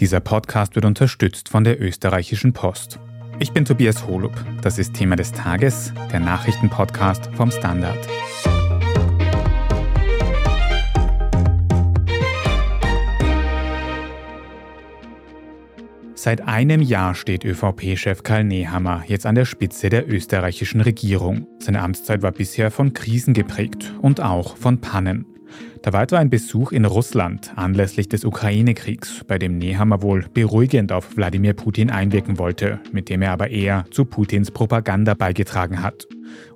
Dieser Podcast wird unterstützt von der österreichischen Post. Ich bin Tobias Holub. Das ist Thema des Tages, der Nachrichtenpodcast vom Standard. Seit einem Jahr steht ÖVP-Chef Karl Nehammer jetzt an der Spitze der österreichischen Regierung. Seine Amtszeit war bisher von Krisen geprägt und auch von Pannen. Da war ein Besuch in Russland anlässlich des Ukraine-Kriegs, bei dem Nehammer wohl beruhigend auf Wladimir Putin einwirken wollte, mit dem er aber eher zu Putins Propaganda beigetragen hat.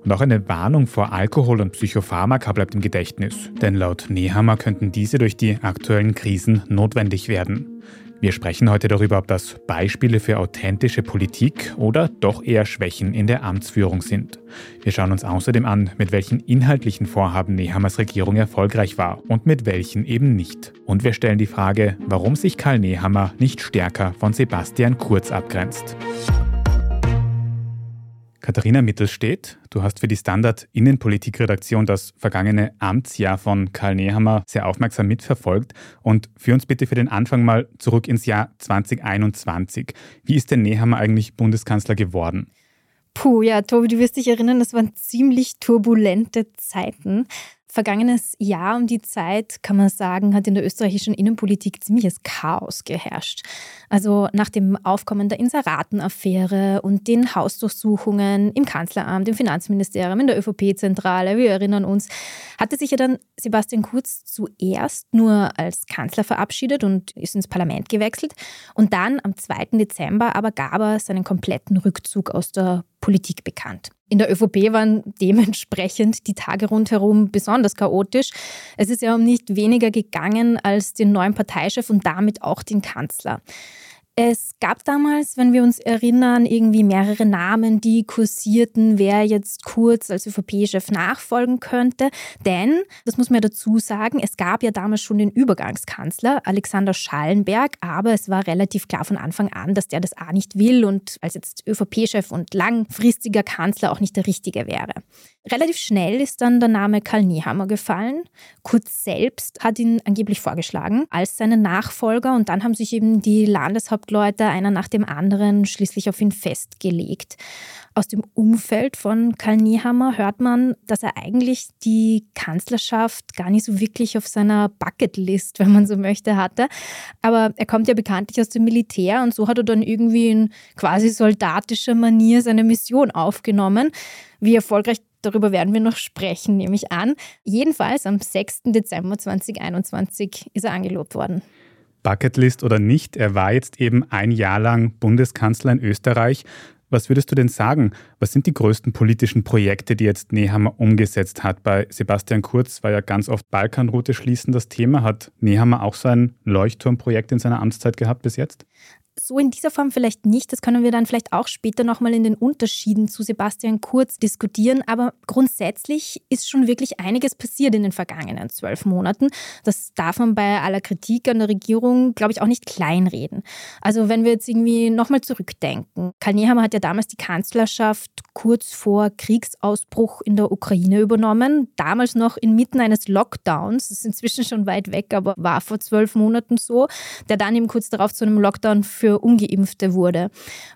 Und auch eine Warnung vor Alkohol und Psychopharmaka bleibt im Gedächtnis, denn laut Nehammer könnten diese durch die aktuellen Krisen notwendig werden. Wir sprechen heute darüber, ob das Beispiele für authentische Politik oder doch eher Schwächen in der Amtsführung sind. Wir schauen uns außerdem an, mit welchen inhaltlichen Vorhaben Nehammers Regierung erfolgreich war und mit welchen eben nicht. Und wir stellen die Frage, warum sich Karl Nehammer nicht stärker von Sebastian Kurz abgrenzt. Katharina Mittelstedt, du hast für die Standard Innenpolitikredaktion das vergangene Amtsjahr von Karl Nehammer sehr aufmerksam mitverfolgt und führ uns bitte für den Anfang mal zurück ins Jahr 2021. Wie ist denn Nehammer eigentlich Bundeskanzler geworden? Puh, ja, Tobi, du wirst dich erinnern, das waren ziemlich turbulente Zeiten. Vergangenes Jahr um die Zeit, kann man sagen, hat in der österreichischen Innenpolitik ziemliches Chaos geherrscht. Also nach dem Aufkommen der Inseratenaffäre und den Hausdurchsuchungen im Kanzleramt, im Finanzministerium, in der ÖVP-Zentrale, wir erinnern uns, hatte sich ja dann Sebastian Kurz zuerst nur als Kanzler verabschiedet und ist ins Parlament gewechselt. Und dann am 2. Dezember aber gab er seinen kompletten Rückzug aus der Politik bekannt. In der ÖVP waren dementsprechend die Tage rundherum besonders chaotisch. Es ist ja um nicht weniger gegangen als den neuen Parteichef und damit auch den Kanzler. Es gab damals, wenn wir uns erinnern, irgendwie mehrere Namen, die kursierten, wer jetzt Kurz als ÖVP-Chef nachfolgen könnte. Denn, das muss man ja dazu sagen, es gab ja damals schon den Übergangskanzler Alexander Schallenberg, aber es war relativ klar von Anfang an, dass der das A nicht will und als jetzt ÖVP-Chef und langfristiger Kanzler auch nicht der richtige wäre. Relativ schnell ist dann der Name Karl Niehammer gefallen. Kurz selbst hat ihn angeblich vorgeschlagen als seinen Nachfolger und dann haben sich eben die Landeshauptleute einer nach dem anderen schließlich auf ihn festgelegt. Aus dem Umfeld von Karl Niehammer hört man, dass er eigentlich die Kanzlerschaft gar nicht so wirklich auf seiner Bucketlist, wenn man so möchte, hatte. Aber er kommt ja bekanntlich aus dem Militär und so hat er dann irgendwie in quasi soldatischer Manier seine Mission aufgenommen. Wie erfolgreich Darüber werden wir noch sprechen, nehme ich an. Jedenfalls am 6. Dezember 2021 ist er angelobt worden. Bucketlist oder nicht, er war jetzt eben ein Jahr lang Bundeskanzler in Österreich. Was würdest du denn sagen? Was sind die größten politischen Projekte, die jetzt Nehammer umgesetzt hat? Bei Sebastian Kurz war ja ganz oft Balkanroute schließen das Thema. Hat Nehammer auch so ein Leuchtturmprojekt in seiner Amtszeit gehabt bis jetzt? So in dieser Form vielleicht nicht. Das können wir dann vielleicht auch später nochmal in den Unterschieden zu Sebastian Kurz diskutieren. Aber grundsätzlich ist schon wirklich einiges passiert in den vergangenen zwölf Monaten. Das darf man bei aller Kritik an der Regierung, glaube ich, auch nicht kleinreden. Also wenn wir jetzt irgendwie nochmal zurückdenken. Karl Nehammer hat ja damals die Kanzlerschaft kurz vor Kriegsausbruch in der Ukraine übernommen. Damals noch inmitten eines Lockdowns. Das ist inzwischen schon weit weg, aber war vor zwölf Monaten so. Der dann eben kurz darauf zu einem Lockdown für Ungeimpfte wurde.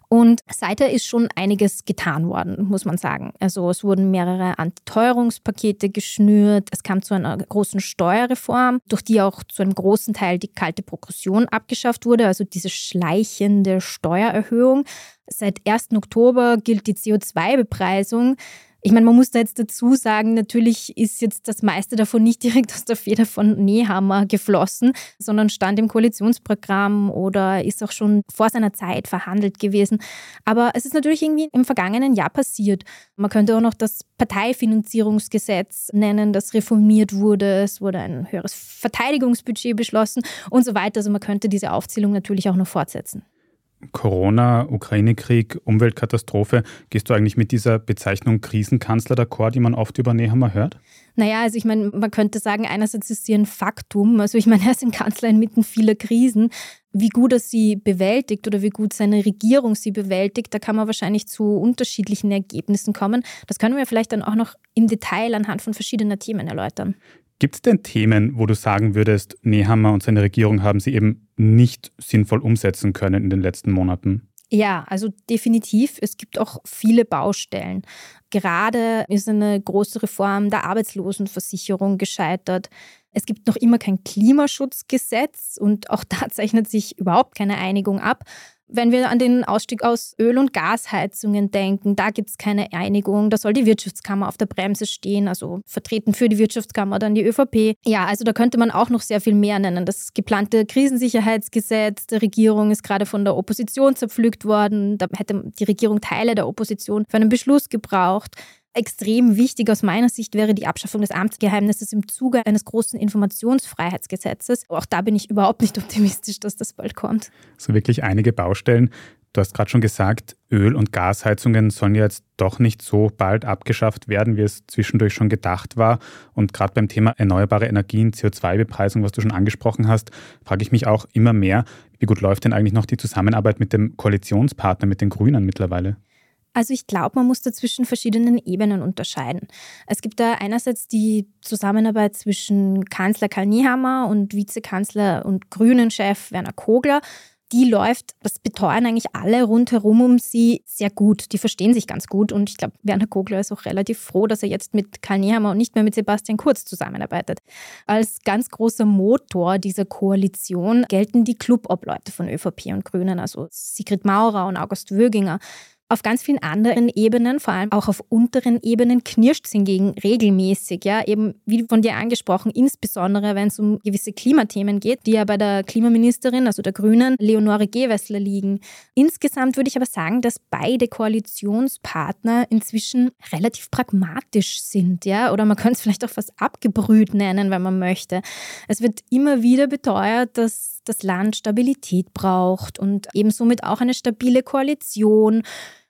Und seither ist schon einiges getan worden, muss man sagen. Also es wurden mehrere Antiteuerungspakete geschnürt, es kam zu einer großen Steuerreform, durch die auch zu einem großen Teil die kalte Progression abgeschafft wurde, also diese schleichende Steuererhöhung. Seit 1. Oktober gilt die CO2-Bepreisung ich meine, man muss da jetzt dazu sagen, natürlich ist jetzt das meiste davon nicht direkt aus der Feder von Nehammer geflossen, sondern stand im Koalitionsprogramm oder ist auch schon vor seiner Zeit verhandelt gewesen. Aber es ist natürlich irgendwie im vergangenen Jahr passiert. Man könnte auch noch das Parteifinanzierungsgesetz nennen, das reformiert wurde. Es wurde ein höheres Verteidigungsbudget beschlossen und so weiter. Also man könnte diese Aufzählung natürlich auch noch fortsetzen. Corona, Ukraine-Krieg, Umweltkatastrophe. Gehst du eigentlich mit dieser Bezeichnung Krisenkanzler d'accord, die man oft über Nehammer hört? Naja, also ich meine, man könnte sagen, einerseits ist sie ein Faktum. Also ich meine, er ist ein Kanzler inmitten vieler Krisen. Wie gut er sie bewältigt oder wie gut seine Regierung sie bewältigt, da kann man wahrscheinlich zu unterschiedlichen Ergebnissen kommen. Das können wir vielleicht dann auch noch im Detail anhand von verschiedenen Themen erläutern. Gibt es denn Themen, wo du sagen würdest, Nehammer und seine Regierung haben sie eben nicht sinnvoll umsetzen können in den letzten Monaten? Ja, also definitiv. Es gibt auch viele Baustellen. Gerade ist eine große Reform der Arbeitslosenversicherung gescheitert. Es gibt noch immer kein Klimaschutzgesetz und auch da zeichnet sich überhaupt keine Einigung ab. Wenn wir an den Ausstieg aus Öl- und Gasheizungen denken, da gibt es keine Einigung. Da soll die Wirtschaftskammer auf der Bremse stehen, also vertreten für die Wirtschaftskammer dann die ÖVP. Ja, also da könnte man auch noch sehr viel mehr nennen. Das geplante Krisensicherheitsgesetz der Regierung ist gerade von der Opposition zerpflückt worden. Da hätte die Regierung Teile der Opposition für einen Beschluss gebraucht. Extrem wichtig aus meiner Sicht wäre die Abschaffung des Amtsgeheimnisses im Zuge eines großen Informationsfreiheitsgesetzes. Auch da bin ich überhaupt nicht optimistisch, dass das bald kommt. So wirklich einige Baustellen. Du hast gerade schon gesagt, Öl- und Gasheizungen sollen jetzt doch nicht so bald abgeschafft werden, wie es zwischendurch schon gedacht war. Und gerade beim Thema erneuerbare Energien, CO2-Bepreisung, was du schon angesprochen hast, frage ich mich auch immer mehr, wie gut läuft denn eigentlich noch die Zusammenarbeit mit dem Koalitionspartner, mit den Grünen mittlerweile? Also ich glaube, man muss da zwischen verschiedenen Ebenen unterscheiden. Es gibt da einerseits die Zusammenarbeit zwischen Kanzler Karl Niehammer und Vizekanzler und Grünen-Chef Werner Kogler. Die läuft, das beteuern eigentlich alle rundherum um sie sehr gut. Die verstehen sich ganz gut und ich glaube, Werner Kogler ist auch relativ froh, dass er jetzt mit Karl Niehammer und nicht mehr mit Sebastian Kurz zusammenarbeitet. Als ganz großer Motor dieser Koalition gelten die Clubobleute von ÖVP und Grünen, also Sigrid Maurer und August Wöginger. Auf ganz vielen anderen Ebenen, vor allem auch auf unteren Ebenen, knirscht es hingegen regelmäßig. Ja, eben wie von dir angesprochen, insbesondere wenn es um gewisse Klimathemen geht, die ja bei der Klimaministerin, also der Grünen, Leonore Gewessler liegen. Insgesamt würde ich aber sagen, dass beide Koalitionspartner inzwischen relativ pragmatisch sind. Ja, oder man könnte es vielleicht auch fast abgebrüht nennen, wenn man möchte. Es wird immer wieder beteuert, dass das Land Stabilität braucht und eben somit auch eine stabile Koalition.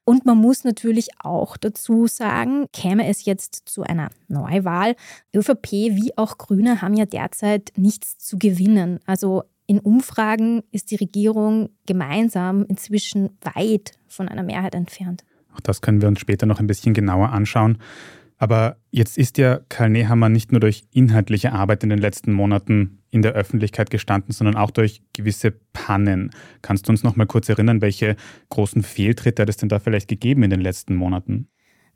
Und man muss natürlich auch dazu sagen, käme es jetzt zu einer Neuwahl, ÖVP wie auch Grüne haben ja derzeit nichts zu gewinnen. Also in Umfragen ist die Regierung gemeinsam inzwischen weit von einer Mehrheit entfernt. Auch das können wir uns später noch ein bisschen genauer anschauen. Aber jetzt ist ja Karl Nehammer nicht nur durch inhaltliche Arbeit in den letzten Monaten in der Öffentlichkeit gestanden, sondern auch durch gewisse Pannen. Kannst du uns noch mal kurz erinnern, welche großen Fehltritte hat es denn da vielleicht gegeben in den letzten Monaten?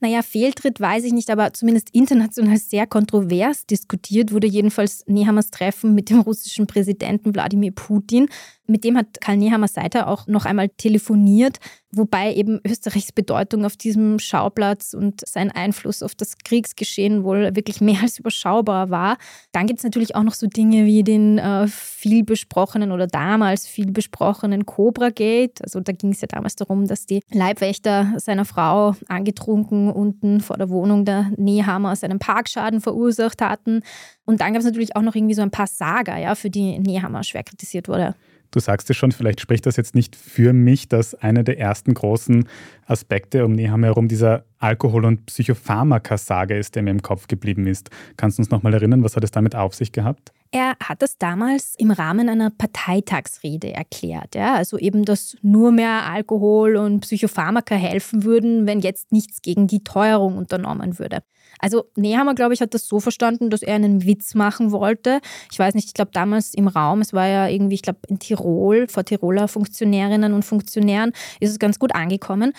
Naja, Fehltritt weiß ich nicht, aber zumindest international sehr kontrovers diskutiert wurde jedenfalls Nehammers Treffen mit dem russischen Präsidenten Wladimir Putin. Mit dem hat Karl Nehammer seither auch noch einmal telefoniert, wobei eben Österreichs Bedeutung auf diesem Schauplatz und sein Einfluss auf das Kriegsgeschehen wohl wirklich mehr als überschaubar war. Dann gibt es natürlich auch noch so Dinge wie den äh, viel besprochenen oder damals viel besprochenen Cobra Gate. Also da ging es ja damals darum, dass die Leibwächter seiner Frau angetrunken unten vor der Wohnung der Nehammers einen Parkschaden verursacht hatten. Und dann gab es natürlich auch noch irgendwie so ein paar Saga, ja, für die Nehammer schwer kritisiert wurde. Du sagst es schon, vielleicht spricht das jetzt nicht für mich, dass einer der ersten großen Aspekte um Neham herum dieser Alkohol- und Psychopharmaka-Sage ist, der mir im Kopf geblieben ist. Kannst du uns nochmal erinnern, was hat es damit auf sich gehabt? Er hat das damals im Rahmen einer Parteitagsrede erklärt. Ja? Also eben, dass nur mehr Alkohol und Psychopharmaka helfen würden, wenn jetzt nichts gegen die Teuerung unternommen würde. Also Nehammer, glaube ich, hat das so verstanden, dass er einen Witz machen wollte. Ich weiß nicht, ich glaube damals im Raum, es war ja irgendwie, ich glaube in Tirol, vor Tiroler Funktionärinnen und Funktionären, ist es ganz gut angekommen.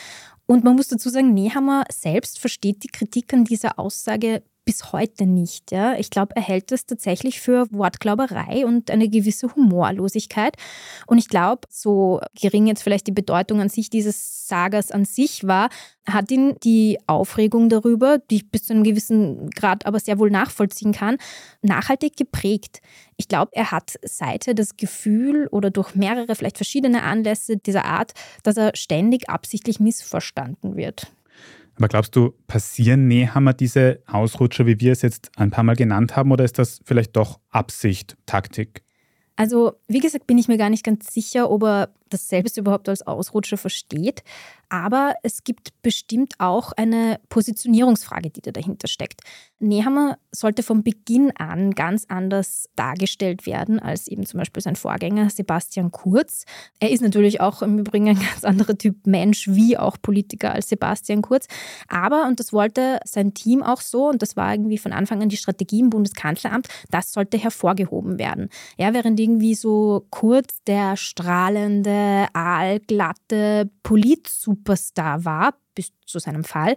Und man muss dazu sagen, Nehammer selbst versteht die Kritik an dieser Aussage bis heute nicht. Ja. Ich glaube, er hält es tatsächlich für Wortglauberei und eine gewisse Humorlosigkeit. Und ich glaube, so gering jetzt vielleicht die Bedeutung an sich dieses Sagas an sich war, hat ihn die Aufregung darüber, die ich bis zu einem gewissen Grad aber sehr wohl nachvollziehen kann, nachhaltig geprägt. Ich glaube, er hat seither das Gefühl oder durch mehrere, vielleicht verschiedene Anlässe dieser Art, dass er ständig absichtlich missverstanden wird. Aber glaubst du, passieren Nehammer diese Ausrutscher, wie wir es jetzt ein paar Mal genannt haben, oder ist das vielleicht doch Absicht, Taktik? Also, wie gesagt, bin ich mir gar nicht ganz sicher, ob er das selbst überhaupt als Ausrutscher versteht. Aber es gibt bestimmt auch eine Positionierungsfrage, die da dahinter steckt. Nehammer sollte von Beginn an ganz anders dargestellt werden als eben zum Beispiel sein Vorgänger Sebastian Kurz. Er ist natürlich auch im Übrigen ein ganz anderer Typ Mensch wie auch Politiker als Sebastian Kurz. Aber, und das wollte sein Team auch so, und das war irgendwie von Anfang an die Strategie im Bundeskanzleramt, das sollte hervorgehoben werden. Ja, während irgendwie so Kurz der strahlende, aalglatte Polit-Superstar war, bis zu seinem Fall,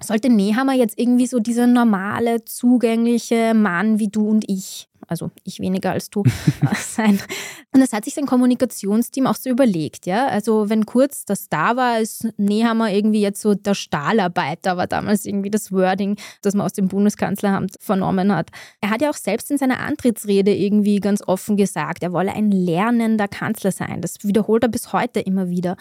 sollte Nehammer jetzt irgendwie so dieser normale, zugängliche Mann wie du und ich also ich weniger als du, sein. Und das hat sich sein Kommunikationsteam auch so überlegt, ja. Also wenn Kurz das da war, ist Nehammer irgendwie jetzt so der Stahlarbeiter, war damals irgendwie das Wording, das man aus dem Bundeskanzleramt vernommen hat. Er hat ja auch selbst in seiner Antrittsrede irgendwie ganz offen gesagt, er wolle ein lernender Kanzler sein. Das wiederholt er bis heute immer wieder.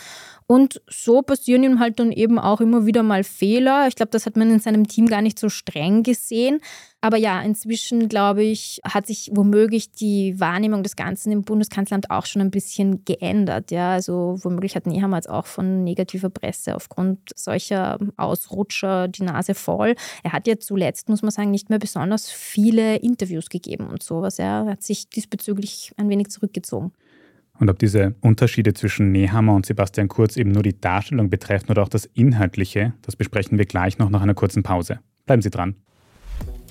Und so passieren ihm halt dann eben auch immer wieder mal Fehler. Ich glaube, das hat man in seinem Team gar nicht so streng gesehen. Aber ja, inzwischen, glaube ich, hat sich womöglich die Wahrnehmung des Ganzen im Bundeskanzleramt auch schon ein bisschen geändert. Ja, also womöglich hat Nehammer auch von negativer Presse aufgrund solcher Ausrutscher die Nase voll. Er hat ja zuletzt, muss man sagen, nicht mehr besonders viele Interviews gegeben und sowas. Er hat sich diesbezüglich ein wenig zurückgezogen. Und ob diese Unterschiede zwischen Nehammer und Sebastian Kurz eben nur die Darstellung betreffen oder auch das Inhaltliche, das besprechen wir gleich noch nach einer kurzen Pause. Bleiben Sie dran.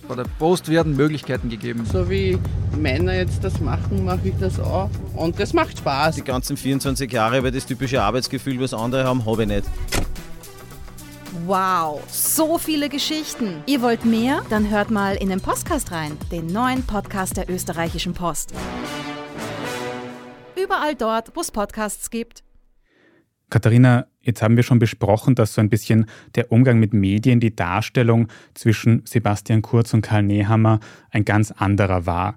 Bei der Post werden Möglichkeiten gegeben. So wie Männer jetzt das machen, mache ich das auch. Und das macht Spaß. Die ganzen 24 Jahre über das typische Arbeitsgefühl, was andere haben, habe ich nicht. Wow, so viele Geschichten. Ihr wollt mehr? Dann hört mal in den Podcast rein, den neuen Podcast der österreichischen Post. Überall dort, wo es Podcasts gibt. Katharina, jetzt haben wir schon besprochen, dass so ein bisschen der Umgang mit Medien, die Darstellung zwischen Sebastian Kurz und Karl Nehammer ein ganz anderer war.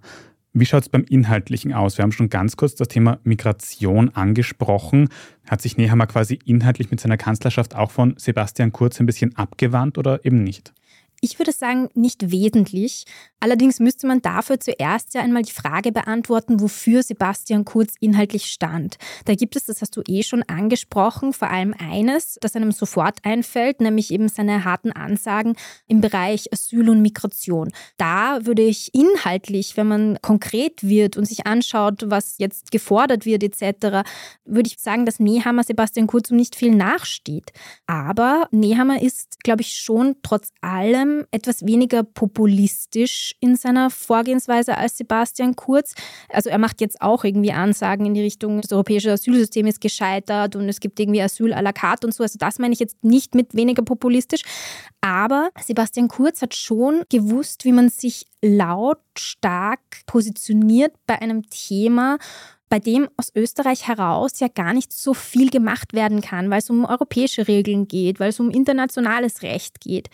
Wie schaut es beim Inhaltlichen aus? Wir haben schon ganz kurz das Thema Migration angesprochen. Hat sich Nehammer quasi inhaltlich mit seiner Kanzlerschaft auch von Sebastian Kurz ein bisschen abgewandt oder eben nicht? Ich würde sagen, nicht wesentlich. Allerdings müsste man dafür zuerst ja einmal die Frage beantworten, wofür Sebastian Kurz inhaltlich stand. Da gibt es, das hast du eh schon angesprochen, vor allem eines, das einem sofort einfällt, nämlich eben seine harten Ansagen im Bereich Asyl und Migration. Da würde ich inhaltlich, wenn man konkret wird und sich anschaut, was jetzt gefordert wird etc., würde ich sagen, dass Nehammer Sebastian Kurz um nicht viel nachsteht. Aber Nehammer ist, glaube ich, schon trotz allem allem etwas weniger populistisch in seiner Vorgehensweise als Sebastian Kurz. Also er macht jetzt auch irgendwie Ansagen in die Richtung, das europäische Asylsystem ist gescheitert und es gibt irgendwie Asyl à la carte und so. Also das meine ich jetzt nicht mit weniger populistisch. Aber Sebastian Kurz hat schon gewusst, wie man sich laut, stark positioniert bei einem Thema, bei dem aus Österreich heraus ja gar nicht so viel gemacht werden kann, weil es um europäische Regeln geht, weil es um internationales Recht geht.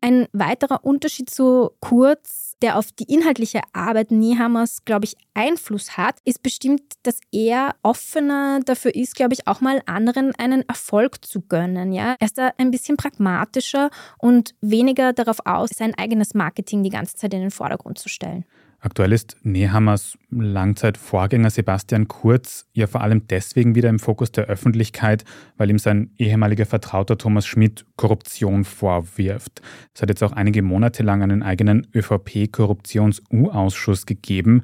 Ein weiterer Unterschied zu Kurz, der auf die inhaltliche Arbeit Niehammers, glaube ich, Einfluss hat, ist bestimmt, dass er offener dafür ist, glaube ich, auch mal anderen einen Erfolg zu gönnen. Ja? Er ist da ein bisschen pragmatischer und weniger darauf aus, sein eigenes Marketing die ganze Zeit in den Vordergrund zu stellen. Aktuell ist Nehammers Langzeitvorgänger Sebastian Kurz ja vor allem deswegen wieder im Fokus der Öffentlichkeit, weil ihm sein ehemaliger Vertrauter Thomas Schmidt Korruption vorwirft. Es hat jetzt auch einige Monate lang einen eigenen ÖVP-Korruptions-U-Ausschuss gegeben.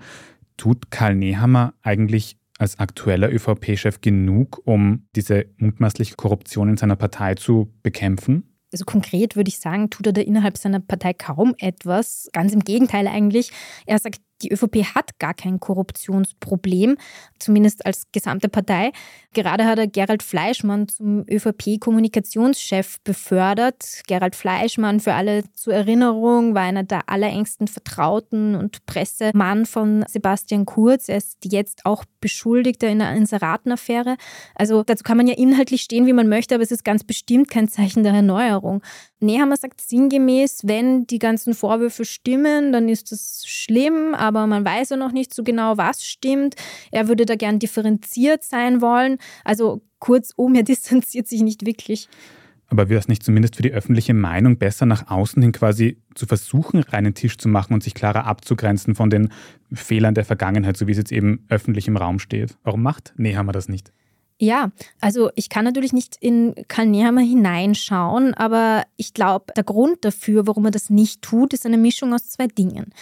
Tut Karl Nehammer eigentlich als aktueller ÖVP-Chef genug, um diese mutmaßliche Korruption in seiner Partei zu bekämpfen? Also konkret würde ich sagen, tut er da innerhalb seiner Partei kaum etwas. Ganz im Gegenteil eigentlich. Er sagt die ÖVP hat gar kein Korruptionsproblem, zumindest als gesamte Partei. Gerade hat er Gerald Fleischmann zum ÖVP-Kommunikationschef befördert. Gerald Fleischmann, für alle zur Erinnerung, war einer der allerengsten Vertrauten und Pressemann von Sebastian Kurz. Er ist jetzt auch Beschuldigter in der Inseratenaffäre. Also dazu kann man ja inhaltlich stehen, wie man möchte, aber es ist ganz bestimmt kein Zeichen der Erneuerung. Nehammer sagt sinngemäß, wenn die ganzen Vorwürfe stimmen, dann ist das schlimm, aber man weiß ja noch nicht so genau, was stimmt. Er würde da gern differenziert sein wollen. Also kurzum, er distanziert sich nicht wirklich. Aber wäre es nicht zumindest für die öffentliche Meinung besser, nach außen hin quasi zu versuchen, reinen Tisch zu machen und sich klarer abzugrenzen von den Fehlern der Vergangenheit, so wie es jetzt eben öffentlich im Raum steht? Warum macht Nehammer das nicht? Ja, also ich kann natürlich nicht in Karl Nehammer hineinschauen, aber ich glaube, der Grund dafür, warum er das nicht tut, ist eine Mischung aus zwei Dingen.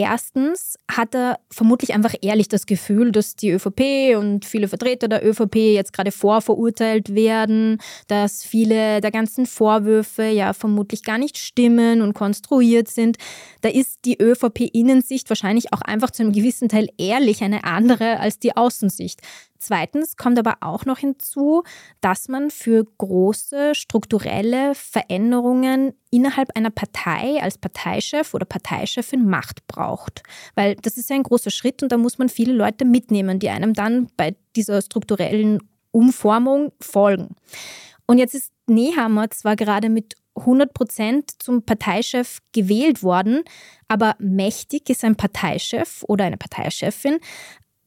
Erstens hat er vermutlich einfach ehrlich das Gefühl, dass die ÖVP und viele Vertreter der ÖVP jetzt gerade vorverurteilt werden, dass viele der ganzen Vorwürfe ja vermutlich gar nicht stimmen und konstruiert sind. Da ist die ÖVP-Innensicht wahrscheinlich auch einfach zu einem gewissen Teil ehrlich eine andere als die Außensicht. Zweitens kommt aber auch noch hinzu, dass man für große strukturelle Veränderungen innerhalb einer Partei als Parteichef oder Parteichefin Macht braucht. Weil das ist ja ein großer Schritt und da muss man viele Leute mitnehmen, die einem dann bei dieser strukturellen Umformung folgen. Und jetzt ist Nehammer zwar gerade mit 100 Prozent zum Parteichef gewählt worden, aber mächtig ist ein Parteichef oder eine Parteichefin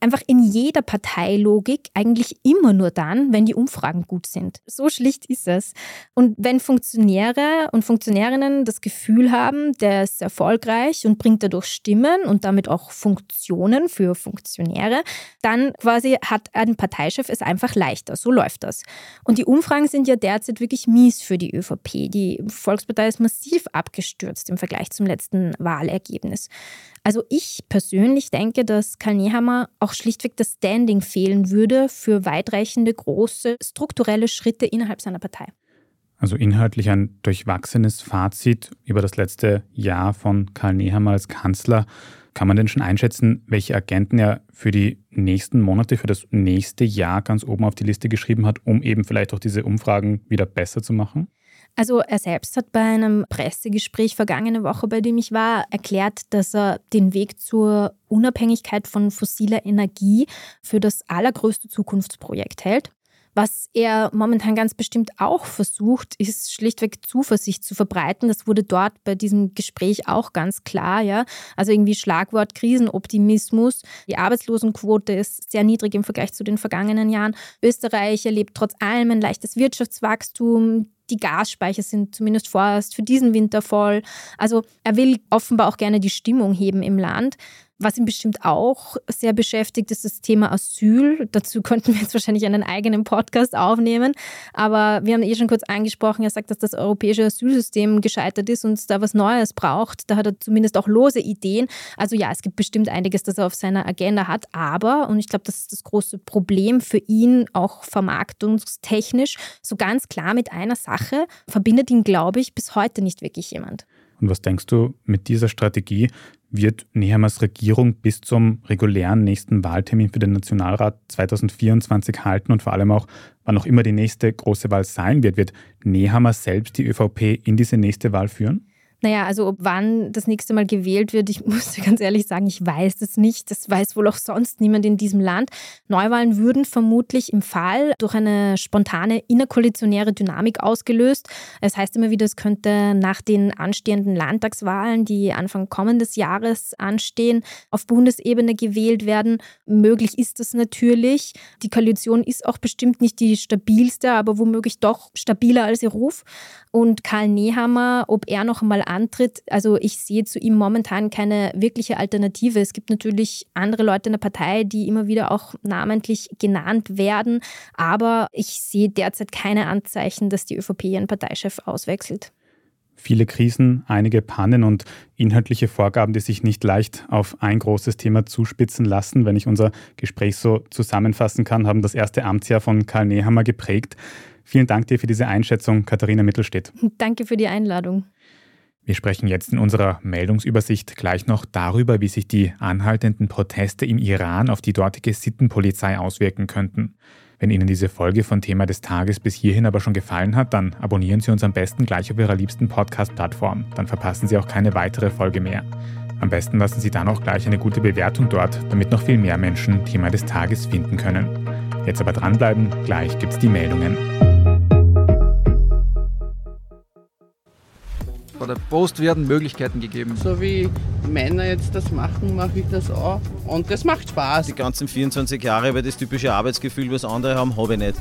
einfach in jeder Parteilogik eigentlich immer nur dann, wenn die Umfragen gut sind. So schlicht ist es. Und wenn Funktionäre und Funktionärinnen das Gefühl haben, der ist erfolgreich und bringt dadurch Stimmen und damit auch Funktionen für Funktionäre, dann quasi hat ein Parteichef es einfach leichter. So läuft das. Und die Umfragen sind ja derzeit wirklich mies für die ÖVP. Die Volkspartei ist massiv abgestürzt im Vergleich zum letzten Wahlergebnis. Also ich persönlich denke, dass Karl Nehammer auch schlichtweg das Standing fehlen würde für weitreichende, große, strukturelle Schritte innerhalb seiner Partei. Also inhaltlich ein durchwachsenes Fazit über das letzte Jahr von Karl Nehammer als Kanzler. Kann man denn schon einschätzen, welche Agenten er für die nächsten Monate, für das nächste Jahr ganz oben auf die Liste geschrieben hat, um eben vielleicht auch diese Umfragen wieder besser zu machen? Also er selbst hat bei einem Pressegespräch vergangene Woche, bei dem ich war, erklärt, dass er den Weg zur Unabhängigkeit von fossiler Energie für das allergrößte Zukunftsprojekt hält. Was er momentan ganz bestimmt auch versucht, ist schlichtweg Zuversicht zu verbreiten. Das wurde dort bei diesem Gespräch auch ganz klar, ja. Also irgendwie Schlagwort Krisenoptimismus. Die Arbeitslosenquote ist sehr niedrig im Vergleich zu den vergangenen Jahren. Österreich erlebt trotz allem ein leichtes Wirtschaftswachstum die Gasspeicher sind zumindest vorerst für diesen Winter voll. Also er will offenbar auch gerne die Stimmung heben im Land. Was ihn bestimmt auch sehr beschäftigt, ist das Thema Asyl. Dazu könnten wir jetzt wahrscheinlich einen eigenen Podcast aufnehmen. Aber wir haben eh schon kurz angesprochen, er sagt, dass das europäische Asylsystem gescheitert ist und da was Neues braucht. Da hat er zumindest auch lose Ideen. Also ja, es gibt bestimmt einiges, das er auf seiner Agenda hat. Aber, und ich glaube, das ist das große Problem für ihn, auch vermarktungstechnisch, so ganz klar mit einer Sache verbindet ihn, glaube ich, bis heute nicht wirklich jemand. Und was denkst du mit dieser Strategie? Wird Nehammers Regierung bis zum regulären nächsten Wahltermin für den Nationalrat 2024 halten und vor allem auch, wann auch immer die nächste große Wahl sein wird, wird Nehammer selbst die ÖVP in diese nächste Wahl führen? Naja, also ob wann das nächste Mal gewählt wird, ich muss ganz ehrlich sagen, ich weiß es nicht. Das weiß wohl auch sonst niemand in diesem Land. Neuwahlen würden vermutlich im Fall durch eine spontane innerkoalitionäre Dynamik ausgelöst. Es heißt immer wieder, es könnte nach den anstehenden Landtagswahlen, die Anfang kommendes Jahres anstehen, auf Bundesebene gewählt werden. Möglich ist das natürlich. Die Koalition ist auch bestimmt nicht die stabilste, aber womöglich doch stabiler als ihr Ruf. Und Karl Nehammer, ob er noch einmal antritt, also ich sehe zu ihm momentan keine wirkliche Alternative. Es gibt natürlich andere Leute in der Partei, die immer wieder auch namentlich genannt werden, aber ich sehe derzeit keine Anzeichen, dass die ÖVP ihren Parteichef auswechselt. Viele Krisen, einige Pannen und inhaltliche Vorgaben, die sich nicht leicht auf ein großes Thema zuspitzen lassen. Wenn ich unser Gespräch so zusammenfassen kann, haben das erste Amtsjahr von Karl Nehammer geprägt. Vielen Dank dir für diese Einschätzung, Katharina Mittelstedt. Danke für die Einladung. Wir sprechen jetzt in unserer Meldungsübersicht gleich noch darüber, wie sich die anhaltenden Proteste im Iran auf die dortige Sittenpolizei auswirken könnten. Wenn Ihnen diese Folge von Thema des Tages bis hierhin aber schon gefallen hat, dann abonnieren Sie uns am besten gleich auf Ihrer liebsten Podcast-Plattform. Dann verpassen Sie auch keine weitere Folge mehr. Am besten lassen Sie dann auch gleich eine gute Bewertung dort, damit noch viel mehr Menschen Thema des Tages finden können. Jetzt aber dranbleiben, gleich gibt's die Meldungen. Bei der Post werden Möglichkeiten gegeben. So wie Männer jetzt das machen, mache ich das auch. Und das macht Spaß. Die ganzen 24 Jahre über das typische Arbeitsgefühl, was andere haben, habe ich nicht.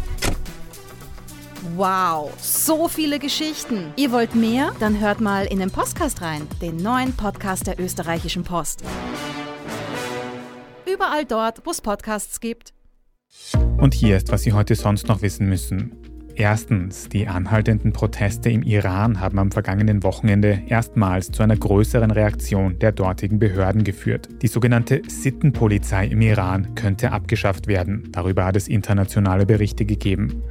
Wow, so viele Geschichten. Ihr wollt mehr? Dann hört mal in den Podcast rein, den neuen Podcast der österreichischen Post. Überall dort, wo es Podcasts gibt. Und hier ist, was Sie heute sonst noch wissen müssen. Erstens, die anhaltenden Proteste im Iran haben am vergangenen Wochenende erstmals zu einer größeren Reaktion der dortigen Behörden geführt. Die sogenannte Sittenpolizei im Iran könnte abgeschafft werden. Darüber hat es internationale Berichte gegeben.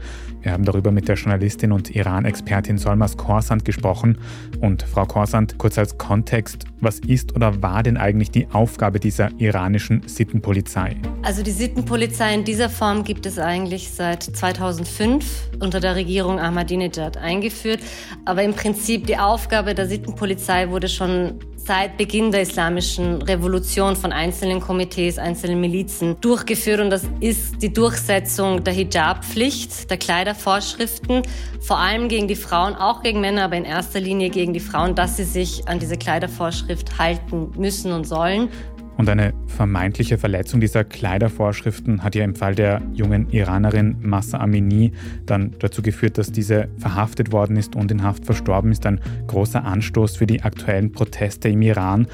Wir haben darüber mit der Journalistin und Iran-Expertin Solmas Korsand gesprochen. Und Frau Korsand, kurz als Kontext, was ist oder war denn eigentlich die Aufgabe dieser iranischen Sittenpolizei? Also die Sittenpolizei in dieser Form gibt es eigentlich seit 2005 unter der Regierung Ahmadinejad eingeführt. Aber im Prinzip die Aufgabe der Sittenpolizei wurde schon seit Beginn der islamischen Revolution von einzelnen Komitees, einzelnen Milizen durchgeführt. Und das ist die Durchsetzung der Hijab-Pflicht, der Kleidervorschriften, vor allem gegen die Frauen, auch gegen Männer, aber in erster Linie gegen die Frauen, dass sie sich an diese Kleidervorschrift halten müssen und sollen. Und eine vermeintliche Verletzung dieser Kleidervorschriften hat ja im Fall der jungen Iranerin Massa Amini dann dazu geführt, dass diese verhaftet worden ist und in Haft verstorben ist. Ein großer Anstoß für die aktuellen Proteste im Iran.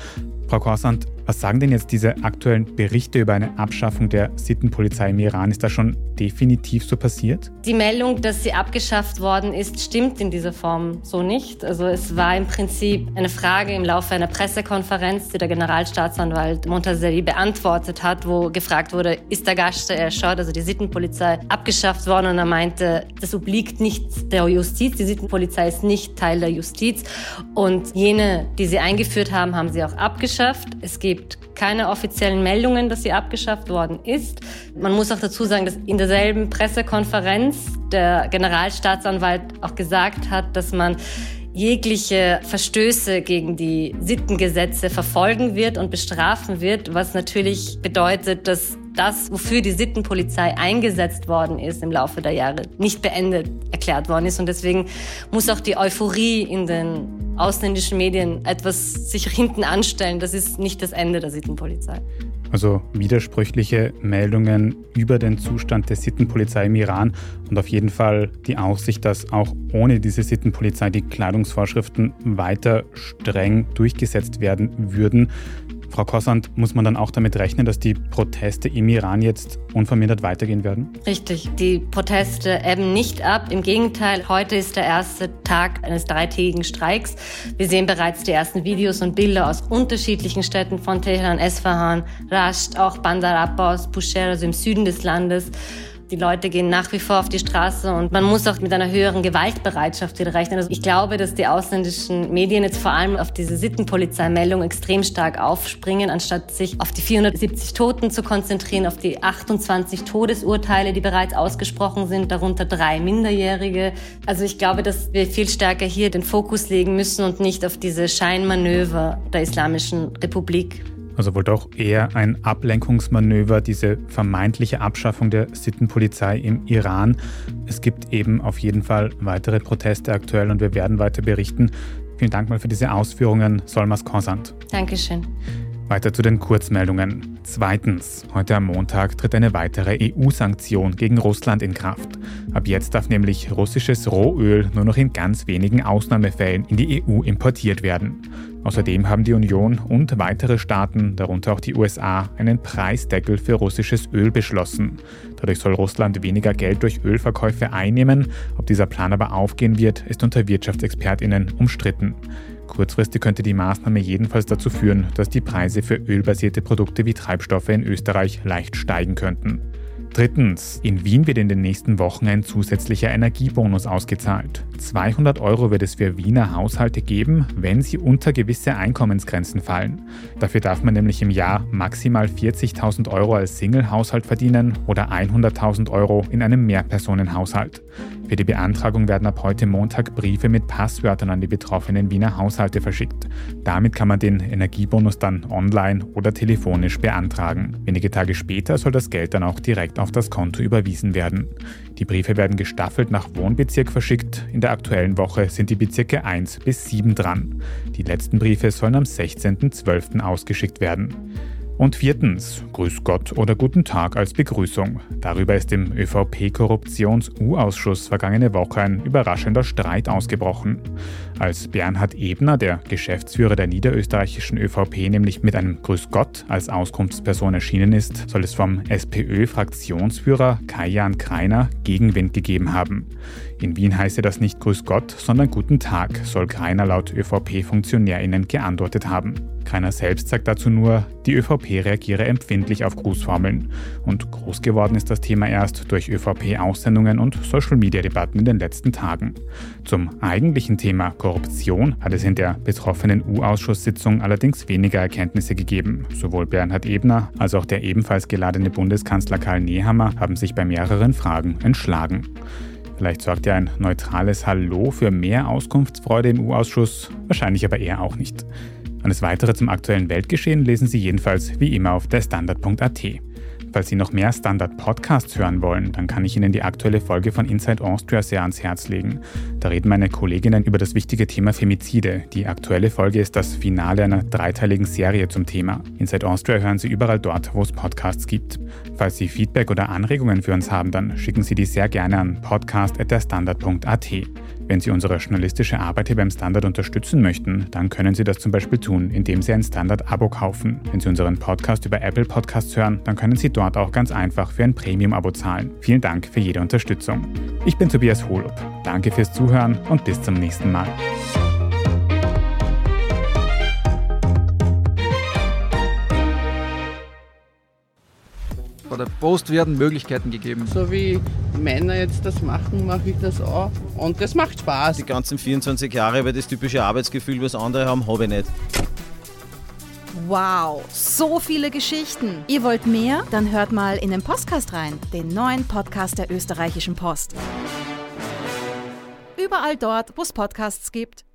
Frau Korsand, was sagen denn jetzt diese aktuellen Berichte über eine Abschaffung der Sittenpolizei im Iran? Ist das schon definitiv so passiert? Die Meldung, dass sie abgeschafft worden ist, stimmt in dieser Form so nicht. Also es war im Prinzip eine Frage im Laufe einer Pressekonferenz, die der Generalstaatsanwalt Montazeri beantwortet hat, wo gefragt wurde, ist der Gashte erschaut, also die Sittenpolizei, abgeschafft worden? Und er meinte, das obliegt nicht der Justiz. Die Sittenpolizei ist nicht Teil der Justiz. Und jene, die sie eingeführt haben, haben sie auch abgeschafft. Es gibt gibt keine offiziellen Meldungen, dass sie abgeschafft worden ist. Man muss auch dazu sagen, dass in derselben Pressekonferenz der Generalstaatsanwalt auch gesagt hat, dass man jegliche Verstöße gegen die Sittengesetze verfolgen wird und bestrafen wird, was natürlich bedeutet, dass das, wofür die Sittenpolizei eingesetzt worden ist im Laufe der Jahre, nicht beendet erklärt worden ist. Und deswegen muss auch die Euphorie in den ausländischen Medien etwas sich hinten anstellen. Das ist nicht das Ende der Sittenpolizei. Also widersprüchliche Meldungen über den Zustand der Sittenpolizei im Iran und auf jeden Fall die Aussicht, dass auch ohne diese Sittenpolizei die Kleidungsvorschriften weiter streng durchgesetzt werden würden. Frau Kossand, muss man dann auch damit rechnen, dass die Proteste im Iran jetzt unvermindert weitergehen werden? Richtig. Die Proteste ebben nicht ab. Im Gegenteil, heute ist der erste Tag eines dreitägigen Streiks. Wir sehen bereits die ersten Videos und Bilder aus unterschiedlichen Städten von Teheran, Esfahan, Rasht, auch Bandar Abbas, Bushehr, also im Süden des Landes. Die Leute gehen nach wie vor auf die Straße und man muss auch mit einer höheren Gewaltbereitschaft wieder rechnen. Also ich glaube, dass die ausländischen Medien jetzt vor allem auf diese Sittenpolizeimeldung extrem stark aufspringen, anstatt sich auf die 470 Toten zu konzentrieren, auf die 28 Todesurteile, die bereits ausgesprochen sind, darunter drei Minderjährige. Also ich glaube, dass wir viel stärker hier den Fokus legen müssen und nicht auf diese Scheinmanöver der Islamischen Republik. Also wohl doch eher ein Ablenkungsmanöver, diese vermeintliche Abschaffung der Sittenpolizei im Iran. Es gibt eben auf jeden Fall weitere Proteste aktuell und wir werden weiter berichten. Vielen Dank mal für diese Ausführungen, Solmas Konsant. Dankeschön. Weiter zu den Kurzmeldungen. Zweitens, heute am Montag tritt eine weitere EU-Sanktion gegen Russland in Kraft. Ab jetzt darf nämlich russisches Rohöl nur noch in ganz wenigen Ausnahmefällen in die EU importiert werden. Außerdem haben die Union und weitere Staaten, darunter auch die USA, einen Preisdeckel für russisches Öl beschlossen. Dadurch soll Russland weniger Geld durch Ölverkäufe einnehmen. Ob dieser Plan aber aufgehen wird, ist unter Wirtschaftsexpertinnen umstritten. Kurzfristig könnte die Maßnahme jedenfalls dazu führen, dass die Preise für ölbasierte Produkte wie Treibstoffe in Österreich leicht steigen könnten. Drittens, in Wien wird in den nächsten Wochen ein zusätzlicher Energiebonus ausgezahlt. 200 Euro wird es für Wiener Haushalte geben, wenn sie unter gewisse Einkommensgrenzen fallen. Dafür darf man nämlich im Jahr maximal 40.000 Euro als Single-Haushalt verdienen oder 100.000 Euro in einem Mehrpersonenhaushalt. Für die Beantragung werden ab heute Montag Briefe mit Passwörtern an die betroffenen Wiener Haushalte verschickt. Damit kann man den Energiebonus dann online oder telefonisch beantragen. Wenige Tage später soll das Geld dann auch direkt auf das Konto überwiesen werden. Die Briefe werden gestaffelt nach Wohnbezirk verschickt. In der aktuellen Woche sind die Bezirke 1 bis 7 dran. Die letzten Briefe sollen am 16.12. ausgeschickt werden. Und viertens, Grüß Gott oder Guten Tag als Begrüßung. Darüber ist im ÖVP-Korruptions-U-Ausschuss vergangene Woche ein überraschender Streit ausgebrochen. Als Bernhard Ebner, der Geschäftsführer der niederösterreichischen ÖVP, nämlich mit einem Grüß Gott als Auskunftsperson erschienen ist, soll es vom SPÖ-Fraktionsführer Kajan Kreiner Gegenwind gegeben haben. In Wien heiße das nicht Grüß Gott, sondern Guten Tag, soll Kreiner laut ÖVP-FunktionärInnen geantwortet haben. Kreiner selbst sagt dazu nur, die ÖVP reagiere empfindlich auf Grußformeln. Und groß geworden ist das Thema erst durch ÖVP-Aussendungen und Social-Media-Debatten in den letzten Tagen. Zum eigentlichen Thema Korruption hat es in der betroffenen U-Ausschusssitzung allerdings weniger Erkenntnisse gegeben. Sowohl Bernhard Ebner als auch der ebenfalls geladene Bundeskanzler Karl Nehammer haben sich bei mehreren Fragen entschlagen. Vielleicht sorgt ja ein neutrales Hallo für mehr Auskunftsfreude im U-Ausschuss, wahrscheinlich aber eher auch nicht. Alles weitere zum aktuellen Weltgeschehen lesen Sie jedenfalls wie immer auf der Standard.at. Falls Sie noch mehr Standard-Podcasts hören wollen, dann kann ich Ihnen die aktuelle Folge von Inside Austria sehr ans Herz legen. Da reden meine Kolleginnen über das wichtige Thema Femizide. Die aktuelle Folge ist das Finale einer dreiteiligen Serie zum Thema. Inside Austria hören Sie überall dort, wo es Podcasts gibt. Falls Sie Feedback oder Anregungen für uns haben, dann schicken Sie die sehr gerne an podcast.derstandard.at. Wenn Sie unsere journalistische Arbeit hier beim Standard unterstützen möchten, dann können Sie das zum Beispiel tun, indem Sie ein Standard-Abo kaufen. Wenn Sie unseren Podcast über Apple Podcasts hören, dann können Sie dort auch ganz einfach für ein Premium-Abo zahlen. Vielen Dank für jede Unterstützung. Ich bin Tobias Holub. Danke fürs Zuhören und bis zum nächsten Mal. Bei der Post werden Möglichkeiten gegeben. So wie Männer jetzt das machen, mache ich das auch. Und das macht Spaß. Die ganzen 24 Jahre über das typische Arbeitsgefühl, was andere haben, habe ich nicht. Wow, so viele Geschichten. Ihr wollt mehr? Dann hört mal in den Podcast rein, den neuen Podcast der österreichischen Post. Überall dort, wo es Podcasts gibt.